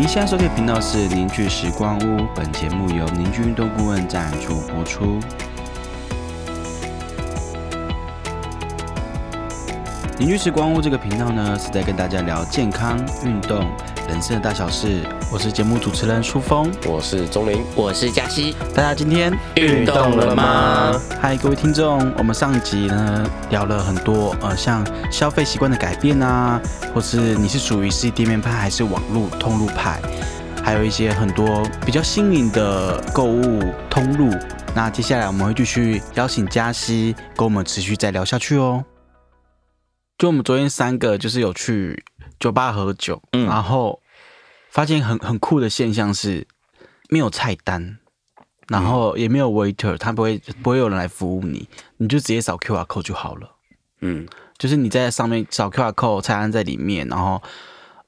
您现在收听的频道是凝聚时光屋，本节目由凝聚运动顾问赞助播出。凝聚时光屋这个频道呢，是在跟大家聊健康、运动、人生的大小事。我是节目主持人舒峰，我是钟林，我是嘉熙。大家今天运动了吗？嗨，各位听众，我们上集呢聊了很多，呃，像消费习惯的改变啊，或是你是属于是店面派还是网络通路派，还有一些很多比较新颖的购物通路。那接下来我们会继续邀请嘉熙跟我们持续再聊下去哦。就我们昨天三个就是有去酒吧喝酒，嗯然后发现很很酷的现象是没有菜单，然后也没有 waiter，他不会不会有人来服务你，你就直接扫 QR code 就好了。嗯，就是你在上面扫 QR code，菜单在里面，然后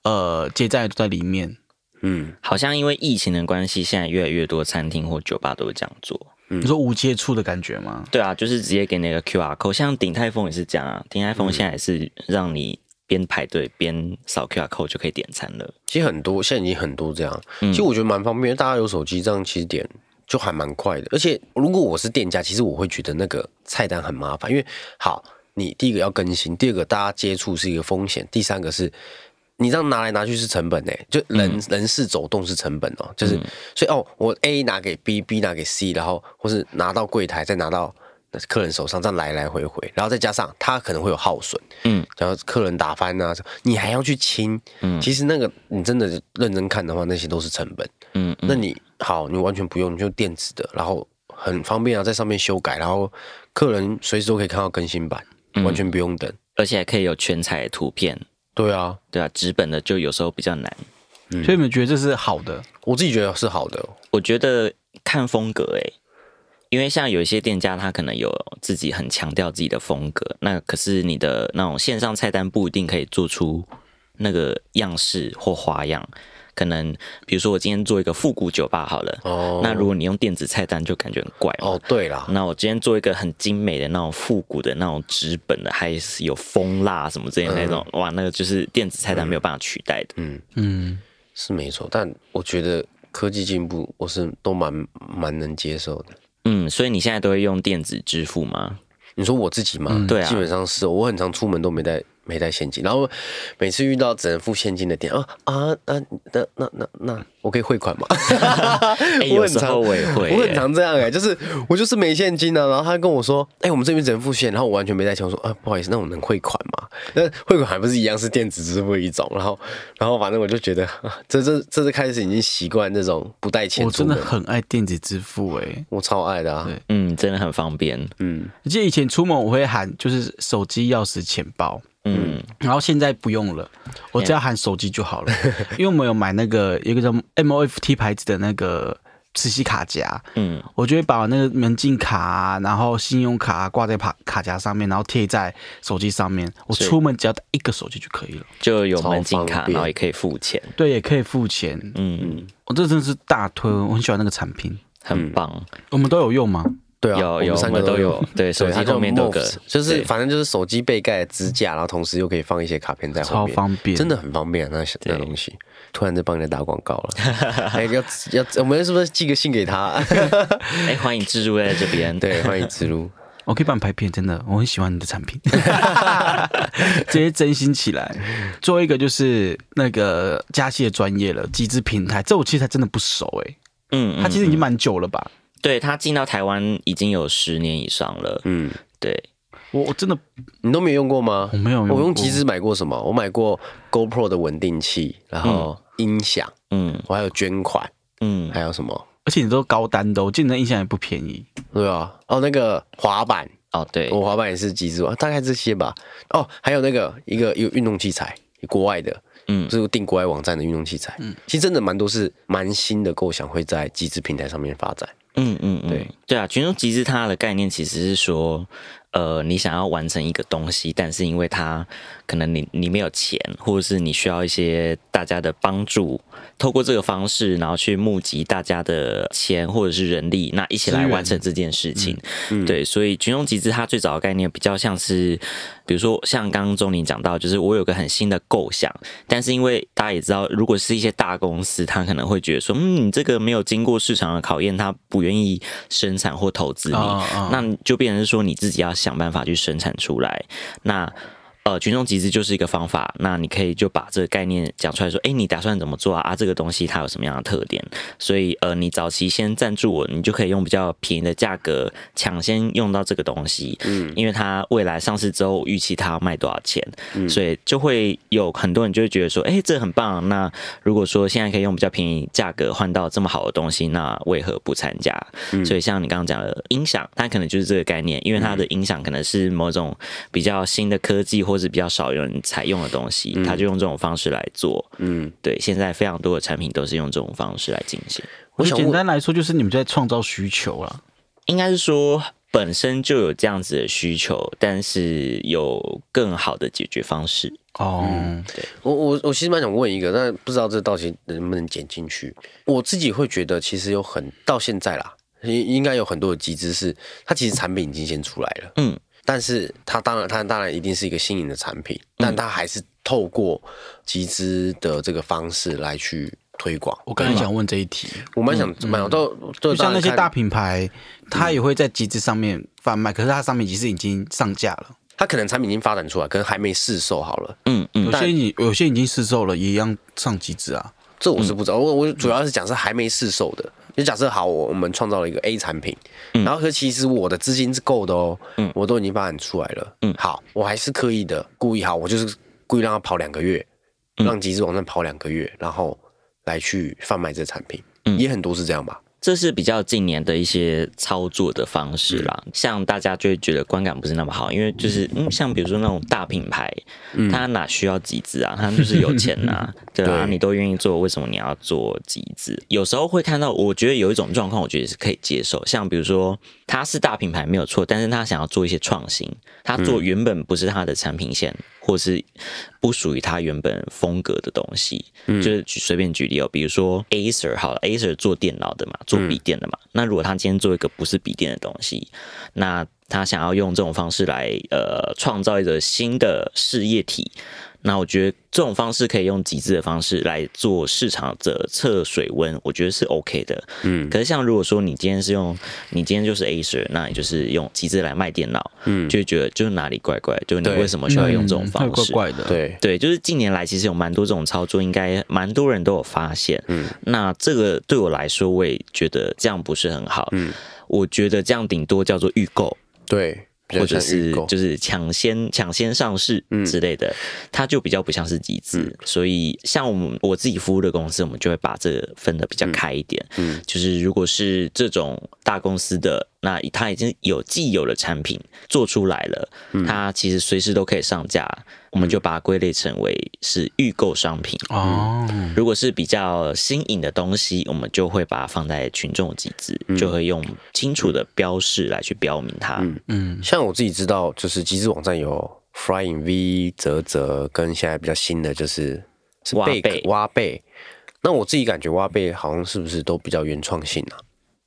呃结账也都在里面。嗯，好像因为疫情的关系，现在越来越多餐厅或酒吧都会这样做。你说无接触的感觉吗？对啊，就是直接给那个 QR code，像鼎泰丰也是这样啊。鼎泰丰现在也是让你边排队边扫 QR code 就可以点餐了。其实很多现在已经很多这样，嗯其实我觉得蛮方便，大家有手机这样其实点就还蛮快的。而且如果我是店家，其实我会觉得那个菜单很麻烦，因为好，你第一个要更新，第二个大家接触是一个风险，第三个是。你这样拿来拿去是成本诶，就人、人事走动是成本哦，就是、所以哦，我 A 拿给 B，B 拿给 C，然后或是拿到柜台再拿到客人手上，这样来来回回，然后再加上他可能会有耗损，嗯，然后客人打翻啊，你还要去清，嗯其实那个你真的认真看的话，那些都是成本。嗯，那你好，你完全不用，你就电子的，然后很方便啊，在上面修改，然后客人随时都可以看到更新版，嗯完全不用等。而且还可以有全彩的图片。对啊，对啊，纸本的就有时候比较难。嗯所以你们觉得这是好的？我自己觉得是好的。我觉得看风格诶、因为像有一些店家，他可能有自己很强调自己的风格，那可是你的那种线上菜单不一定可以做出那个样式或花样。可能比如说我今天做一个复古酒吧好了，哦那如果你用电子菜单就感觉很怪哦，对啦，那我今天做一个很精美的那种复古的那种纸本的，还是有蜂蜡什么之类的那种，哇，那个就是电子菜单没有办法取代的。嗯，嗯，是没错，但我觉得科技进步，我是都蛮蛮能接受的。嗯，所以你现在都会用电子支付吗？你说我自己吗？对啊基本上是我很常出门都没带没带现金，然后每次遇到只能付现金的店啊啊啊，那那那那我可以汇款吗？哎、我很常我也会、我很常这样哎、就是我就是没现金啊，然后他跟我说，哎、我们这边只能付现，然后我完全没带钱，我说啊不好意思，那我能汇款吗？那汇款还不是一样是电子支付一种，然后然后反正我就觉得，啊这这这是开始已经习惯这种不带钱我，真的很爱电子支付诶、我超爱的啊，对嗯，真的很方便。嗯我记得以前出门我会喊就是手机、钥匙、钱包，嗯，然后现在不用了，我只要喊手机就好了，因为我们有买那个有一个叫 MOFT 牌子的那个磁吸卡夹，嗯，我就会把那个门禁卡啊，然后信用卡啊挂在卡卡夹上面，然后贴在手机上面，我出门只要带一个手机就可以了。就有门禁卡，然后也可以付钱。对，也可以付钱。嗯，我这真的是大推，我很喜欢那个产品。很棒。我们都有用吗？对啊，有有我们三个都有对 对手机后面都有个就是反正就是手机背盖的支架，然后同时又可以放一些卡片在后面超面，方便，真的很方便、啊、那那东西。突然在帮人家打广告了，哎，要要，我们是不是寄个信给他？哎、欢迎置入在这边。对，欢迎植入。我可以帮你拍片，真的，我很喜欢你的产品，直接真心起来。做一个就是那个加戏的专业了，集资平台，这我其实还真的不熟哎、嗯，嗯它其实已经蛮久了吧？对他进到台湾已经有十年以上了。嗯，对，我我真的你都没有用过吗我？没有用过，我用集资买过什么？我买过 GoPro 的稳定器，然后音响，嗯我还有捐款，嗯，还有什么？而且你都高单的哦，我记得你的印象也不便宜。对啊，哦，那个滑板，哦对，我滑板也是集资，大概这些吧。哦，还有那个一个有运动器材，国外的，嗯就是订国外网站的运动器材。嗯，其实真的蛮多是蛮新的构想会在集资平台上面发展。嗯嗯嗯，对。对啊，群众集资它的概念其实是说，呃，你想要完成一个东西，但是因为它可能你你没有钱，或者是你需要一些大家的帮助，透过这个方式，然后去募集大家的钱或者是人力，那一起来完成这件事情。嗯对，所以群众集资它最早的概念比较像是，比如说像刚刚钟林讲到，就是我有个很新的构想，但是因为大家也知道，如果是一些大公司，他可能会觉得说，嗯，你这个没有经过市场的考验，他不愿意生产或投资你，那就变成是说你自己要想办法去生产出来。那呃，群众集资就是一个方法，那你可以就把这个概念讲出来说，哎，你打算怎么做啊？啊，这个东西它有什么样的特点？所以呃，你早期先赞助我，你就可以用比较便宜的价格抢先用到这个东西，嗯，因为它未来上市之后预期它要卖多少钱，所以就会有很多人就会觉得说，哎，这很棒。那如果说现在可以用比较便宜价格换到这么好的东西，那为何不参加？所以像你刚刚讲的音响，它可能就是这个概念，因为它的音响可能是某种比较新的科技，或是比较少有人采用的东西，他就用这种方式来做。嗯，对，现在非常多的产品都是用这种方式来进行。我简单来说，就是你们在创造需求啦。应该是说本身就有这样子的需求，但是有更好的解决方式。哦，对我我我其实蛮想问一个，但不知道这到底能不能剪进去。我自己会觉得，其实有很到现在啦，应应该有很多的机制是，它其实产品已经先出来了，嗯，但是它当然它当然一定是一个新颖的产品，但它还是透过集资的这个方式来去推广。我刚才想问这一题，我蛮想蛮想都都就像那些大品牌，它也会在集资上面贩卖，可是它上面其实已经上架了，它可能产品已经发展出来，可能还没试售好了。嗯嗯有些已有些已经试售了，也一样上集资啊。这我是不知道，我我主要是讲是还没试售的。就假设好，我我们创造了一个 A 产品，然后可其实我的资金是够的哦，我都已经发展出来了。嗯，好，我还是刻意的故意好，我就是故意让它跑两个月，让集资网站跑两个月，然后来去贩卖这产品，也很多是这样吧？这是比较近年的一些操作的方式啦，像大家就会觉得观感不是那么好，因为就是嗯，像比如说那种大品牌，他哪需要集资啊？他就是有钱呐、对啊，你都愿意做，为什么你要做集资？有时候会看到，我觉得有一种状况，我觉得是可以接受，像比如说他是大品牌没有错，但是他想要做一些创新，他做原本不是他的产品线，或是不属于他原本风格的东西，就是举随便举例哦，比如说 Acer 好了，Acer 做电脑的嘛，做笔电的嘛，那如果他今天做一个不是笔电的东西，那他想要用这种方式来呃创造一个新的事业体。那我觉得这种方式可以用集资的方式来做市场的测水温，我觉得是 OK 的。嗯，可是像如果说你今天是用，你今天就是 Acer，那你就是用集资来卖电脑，嗯，就会觉得就是哪里怪怪，就是你对为什么需要用这种嗯方式？会怪怪的。，对，对，就是近年来其实有蛮多这种操作，应该蛮多人都有发现。嗯，那这个对我来说，我也觉得这样不是很好。嗯，我觉得这样顶多叫做预购，对，或者是就是抢先抢先上市之类的，它就比较不像是集资。所以像我们我自己服务的公司，我们就会把这分的比较开一点。嗯，就是如果是这种大公司的，那它已经有既有的产品做出来了，它其实随时都可以上架，我们就把它归类成为是预购商品。哦，如果是比较新颖的东西，我们就会把它放在群众集资，就会用清楚的标示来去标明它。嗯，像我自己知道，就是集资网站有 Flying V、泽泽，跟现在比较新的就是是贝挖贝挖贝。那我自己感觉挖贝好像是不是都比较原创性啊？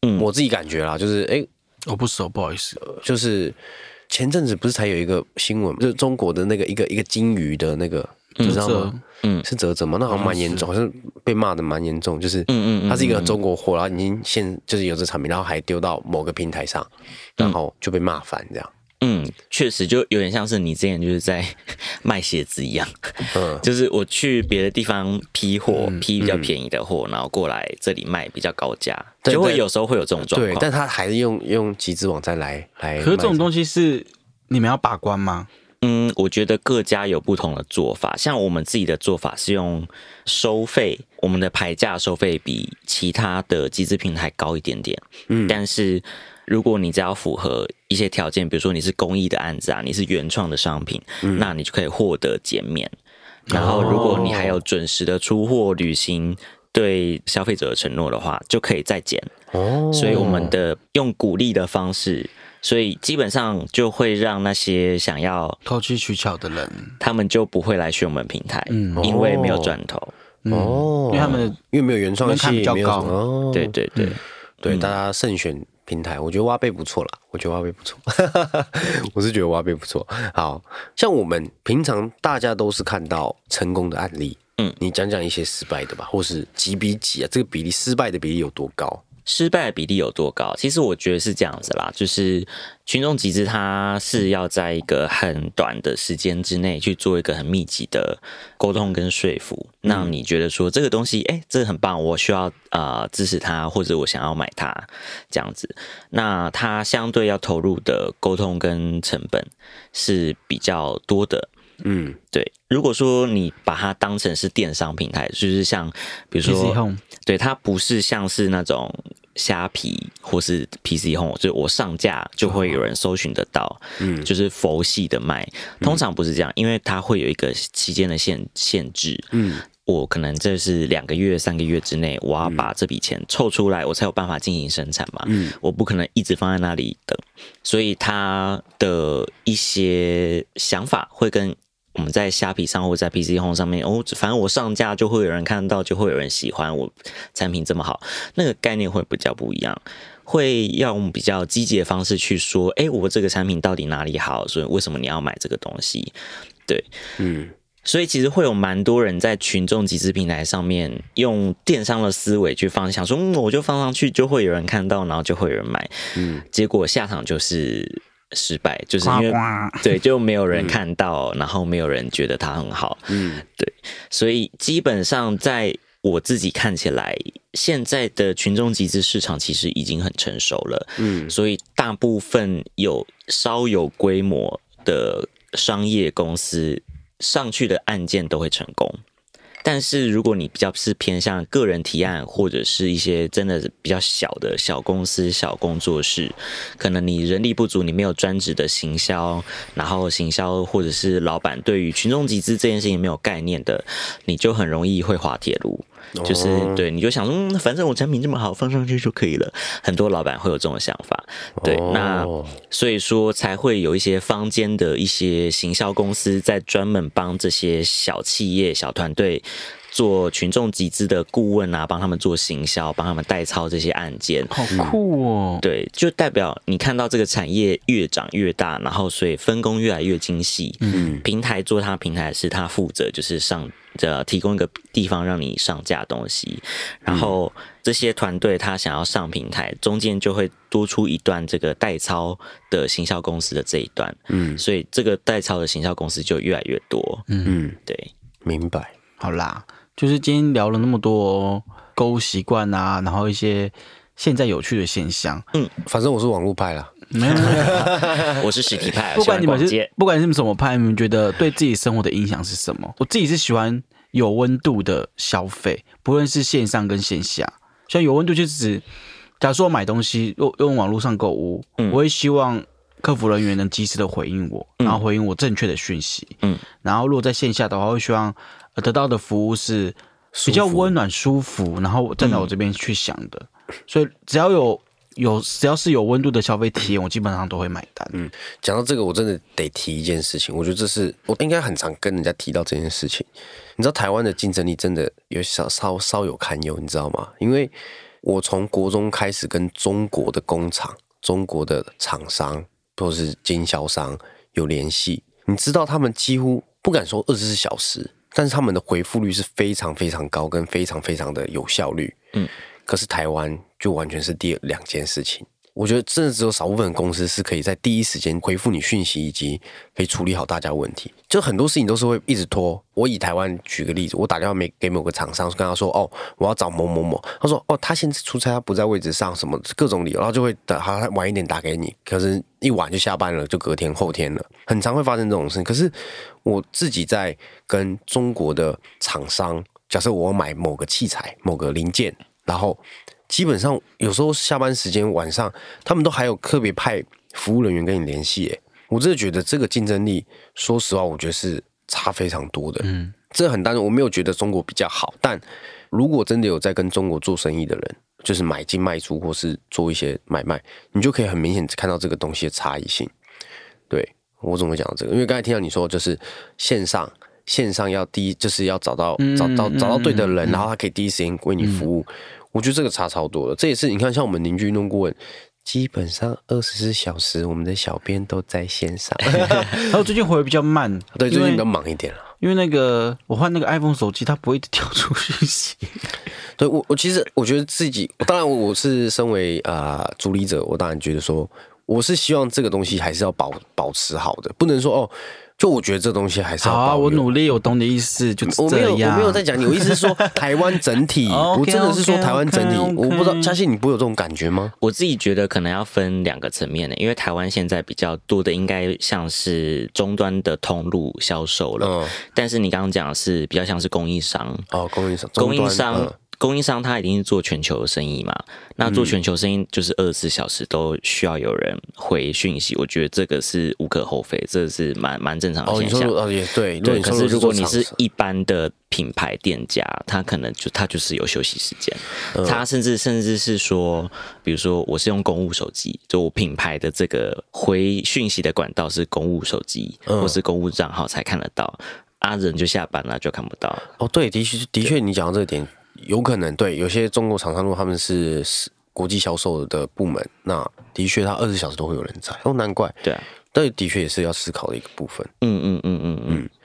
嗯我自己感觉啦，就是哎、我不熟，不好意思。就是前阵子不是才有一个新闻，就是中国的那个一个一个金鱼的那个，你知道吗？嗯是泽泽吗？那好像蛮严重，好像被骂的蛮严重，就是嗯嗯嗯它是一个中国货，然后已经现就是有这产品，然后还丢到某个平台上，然后就被骂翻这样。嗯，确实就有点像是你之前就是在 卖鞋子一样，嗯，就是我去别的地方批货，批比较便宜的货，然后过来这里卖比较高价，对就会对有时候会有这种状对，况。但他还是用用集资网站来来卖。可是这种东西是你们要把关吗？嗯，我觉得各家有不同的做法，像我们自己的做法是用收费，我们的牌价收费比其他的集资平台高一点点，嗯，但是。如果你只要符合一些条件，比如说你是公益的案子啊，你是原创的商品，那你就可以获得减免。然后，如果你还有准时的出货、履行对消费者的承诺的话，就可以再减。哦，所以我们的用鼓励的方式所以基本上就会让那些想要投机取巧的人，他们就不会来选我们平台，嗯因为没有赚头。嗯哦因为他们因为没有原创性，比较高对对对，对，大家慎选平台，我觉得挖贝不错啦，我觉得挖贝不错，我是觉得挖贝不错。好像我们平常大家都是看到成功的案例，嗯，你讲讲一些失败的吧，或是几比几啊？这个比例失败的比例有多高？失败的比例有多高？其实我觉得是这样子啦，就是群众集资，它是要在一个很短的时间之内去做一个很密集的沟通跟说服，让你觉得说这个东西，哎、这个很棒，我需要呃支持它，或者我想要买它这样子。那它相对要投入的沟通跟成本是比较多的。嗯，对，如果说你把它当成是电商平台，就是像比如说对，它不是像是那种虾皮或是 PC Home，就是我上架就会有人搜寻得到，嗯就是佛系的卖。通常不是这样，因为它会有一个期间的限限制。嗯，我可能这是两个月、三个月之内，我要把这笔钱凑出来，我才有办法进行生产嘛。嗯，我不可能一直放在那里等，所以他的一些想法会跟我们在虾皮上或者在 PC Home 上面，哦，反正我上架就会有人看到，就会有人喜欢我产品这么好，那个概念会比较不一样，会要用比较积极的方式去说，哎，我这个产品到底哪里好，所以为什么你要买这个东西？对，嗯，所以其实会有蛮多人在群众集资平台上面用电商的思维去放，想说，嗯，我就放上去就会有人看到，然后就会有人买，嗯，结果下场就是失败，就是因为对就没有人看到，然后没有人觉得它很好，嗯，对所以基本上在我自己看起来，现在的群众集资市场其实已经很成熟了，嗯，所以大部分有稍有规模的商业公司上去的案件都会成功。但是如果你比较是偏向个人提案，或者是一些真的比较小的小公司、小工作室，可能你人力不足，你没有专职的行销，然后行销或者是老板对于群众集资这件事情没有概念的，你就很容易会滑铁卢。就是哦对，你就想说，嗯，反正我产品这么好，放上去就可以了。很多老板会有这种想法，对，那哦所以说才会有一些坊间的一些行销公司在专门帮这些小企业、小团队做群众集资的顾问啊，帮他们做行销，帮他们代操这些案件。好酷哦！对，就代表你看到这个产业越长越大，然后所以分工越来越精细。嗯平台做它平台是它负责，就是上呃提供一个地方让你上架东西，然后这些团队他想要上平台，中间就会多出一段这个代操的行销公司的这一段，嗯所以这个代操的行销公司就越来越多。嗯，对，明白。好啦，就是今天聊了那么多购物习惯啊，然后一些现在有趣的现象。嗯反正我是网络派啦，没有，我是实体派，不管你们是不管你们什么派，你们觉得对自己生活的影响是什么？我自己是喜欢有温度的消费，不论是线上跟线下。像有温度就是指，假如说我买东西用用网络上购物，嗯我会希望客服人员能及时的回应我，然后回应我正确的讯息。嗯，然后如果在线下的话，会希望呃得到的服务是比较温暖舒服，然后站在我这边去想的。所以只要有有只要是有温度的消费体验，我基本上都会买单。嗯，讲到这个，我真的得提一件事情，我觉得这是我应该很常跟人家提到这件事情。你知道台湾的竞争力真的有稍稍稍有堪忧，你知道吗？因为我从国中开始跟中国的工厂、中国的厂商或是经销商有联系，你知道他们几乎不敢说二十四小时，但是他们的回复率是非常非常高，跟非常非常的有效率。嗯，可是台湾就完全是第两件事情。我觉得真的只有少部分的公司是可以在第一时间回复你讯息，以及可以处理好大家问题。就很多事情都是会一直拖。我以台湾举个例子，我打电话没给某个厂商，跟他说：“哦，我要找某某某。”他说：“哦，他现在出差，他不在位置上，什么各种理由，然后就会等他晚一点打给你。可是，一晚就下班了，就隔天后天了，很常会发生这种事。可是我自己在跟中国的厂商，假设我买某个器材、某个零件，然后。基本上有时候下班时间晚上，他们都还有特别派服务人员跟你联系。哎，我真的觉得这个竞争力，说实话，我觉得是差非常多的。嗯，这很单纯，我没有觉得中国比较好，但如果真的有在跟中国做生意的人，就是买进卖出或是做一些买卖，你就可以很明显看到这个东西的差异性。对我怎么会讲到这个？因为刚才听到你说，就是线上线上要第一就是要找到找到找到对的人，然后他可以第一时间为你服务。我觉得这个差超多了。这也是你看，像我们邻居运动顾问，基本上二十四小时我们的小编都在线上。然后最近回比较慢，对，最近比较忙一点了。因为那个我换那个 iPhone 手机，它不会一直跳出讯息。对我，我其实我觉得自己，当然我是身为啊、呃主理者，我当然觉得说，我是希望这个东西还是要保保持好的，不能说哦，就我觉得这东西还是要好啊，我努力，我懂你的意思，就我没有，我。没有在讲你，我意思是说 台湾整体，哦我真的是说台湾整体我不知道，嘉信你不会有这种感觉吗？我自己觉得可能要分两个层面的，因为台湾现在比较多的应该像是终端的通路销售了，嗯，但是你刚刚讲的是比较像是供应商，哦，供应商，供应商、嗯供应商他一定是做全球的生意嘛，那做全球生意就是二十四小时都需要有人回讯息，我觉得这个是无可厚非，这是蛮蛮正常的哦，你现象。说哦也对，对，可是如果你是一般的品牌店家，他可能就他就是有休息时间，嗯。他甚至甚至是说，比如说我是用公务手机，就我品牌的这个回讯息的管道是公务手机、嗯。或是公务账号才看得到，啊人就下班了就看不到。哦，对，的确的确，你讲到这个点，有可能对有些中国厂商，如果他们是是国际销售的部门，那的确他二十小时都会有人在，哦，难怪，对啊，但的确也是要思考的一个部分。嗯嗯嗯嗯嗯，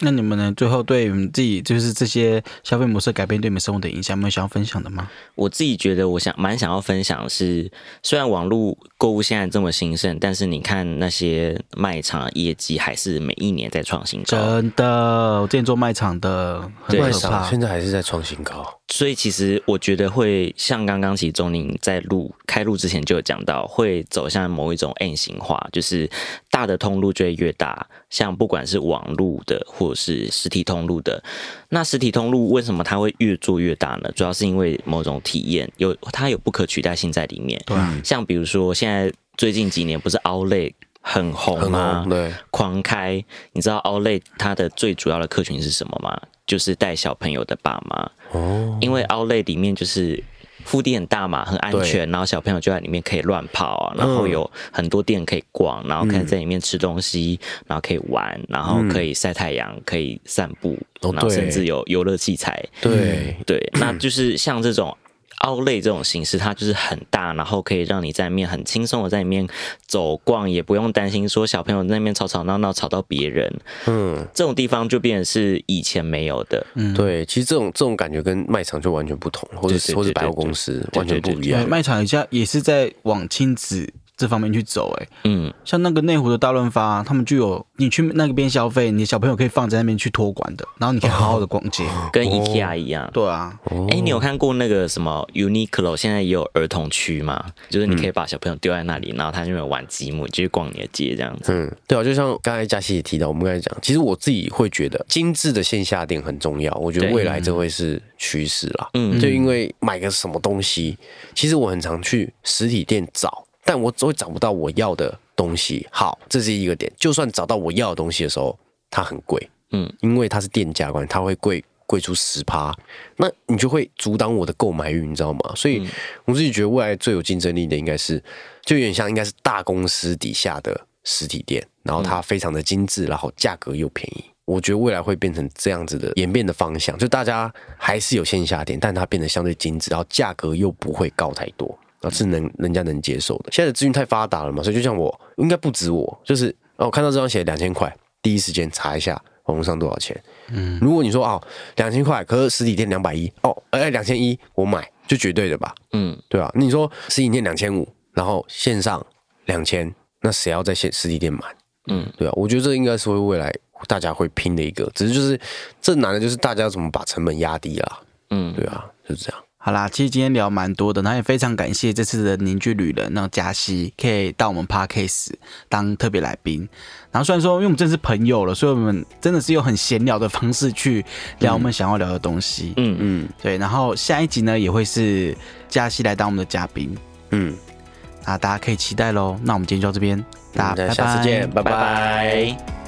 那你们呢？最后对你们自己就是这些消费模式改变对你们生活的影响，有没有想要分享的吗？我自己觉得，我想蛮想要分享的是，虽然网络购物现在这么兴盛，但是你看那些卖场的业绩还是每一年在创新高。真的，我之前做卖场的，很对卖。场现在还是在创新高，所以其实我觉得会像刚刚其实钟宁在录开录之前就有讲到，会走向某一种 N 型化，就是大的通路就会越大，像不管是网路的或者是实体通路的，那实体通路为什么它会越做越大呢？主要是因为某种体验有它有不可取代性在里面。对啊，像比如说现在最近几年不是 Outlet 很红很吗？红，对，狂开，你知道 Outlet 它的最主要的客群是什么吗？就是带小朋友的爸妈，哦，因为 Outlet 里面就是腹地很大嘛，很安全，然后小朋友就在里面可以乱跑啊，然后有很多店可以逛，然后可以在里面吃东西，然后可以玩，然后可以晒太阳，可以散步，哦然后甚至有游乐器材，对，对，那就是像这种。奥类这种形式，它就是很大，然后可以让你在里面很轻松的在里面走逛，也不用担心说小朋友在那边吵吵闹闹吵到别人。嗯，这种地方就变成是以前没有的。嗯，对，其实这种这种感觉跟卖场就完全不同，或者或者百货公司完全不一样。卖场一下也是在往亲子这方面去走、欸，嗯，像那个内湖的大润发，他们就有你去那个边消费，你小朋友可以放在那边去托管的，然后你可以好好的逛街。跟 IKEA 一样。对啊，哎、你有看过那个什么 Uniqlo 现在也有儿童区吗？就是你可以把小朋友丢在那里，然后他就会玩积木，你就去逛你的街这样子。嗯，对啊，就像刚才嘉熙也提到，我们刚才讲，其实我自己会觉得精致的线下店很重要。我觉得未来这会是趋势啦。嗯就因为买个什么东西，其实我很常去实体店找，但我会找不到我要的东西。好，这是一个点。就算找到我要的东西的时候，它很贵，嗯，因为它是店家关系，它会贵贵出十趴，那你就会阻挡我的购买欲，你知道吗？所以我自己觉得未来最有竞争力的应该是，就有点像应该是大公司底下的实体店，然后它非常的精致，然后价格又便宜。我觉得未来会变成这样子的演变的方向，就大家还是有线下店，但它变得相对精致，然后价格又不会高太多，而是能人家能接受的。现在的资讯太发达了嘛，所以就像我，应该不止我，就是哦，我看到这双鞋两千块，第一时间查一下网络上多少钱。嗯，如果你说哦两千块，可是实体店两百一，哦哎两千一，我买就绝对的吧，嗯，对吧？你说实体店两千五，然后线上两千，那谁要在线实体店买？嗯，对啊，我觉得这应该是会未来大家会拼的一个，只是就是这难的就是大家怎么把成本压低啦。嗯对啊，就是这样。好啦，其实今天聊蛮多的，然后也非常感谢这次的凝聚旅人，那嘉熙可以到我们 podcast 当特别来宾。然后虽然说，因为我们真的是朋友了，所以我们真的是用很闲聊的方式去聊我们想要聊的东西。嗯嗯对，然后下一集呢也会是嘉熙来当我们的嘉宾，嗯，那大家可以期待喽。那我们今天就到这边，大大家下次见，拜拜拜拜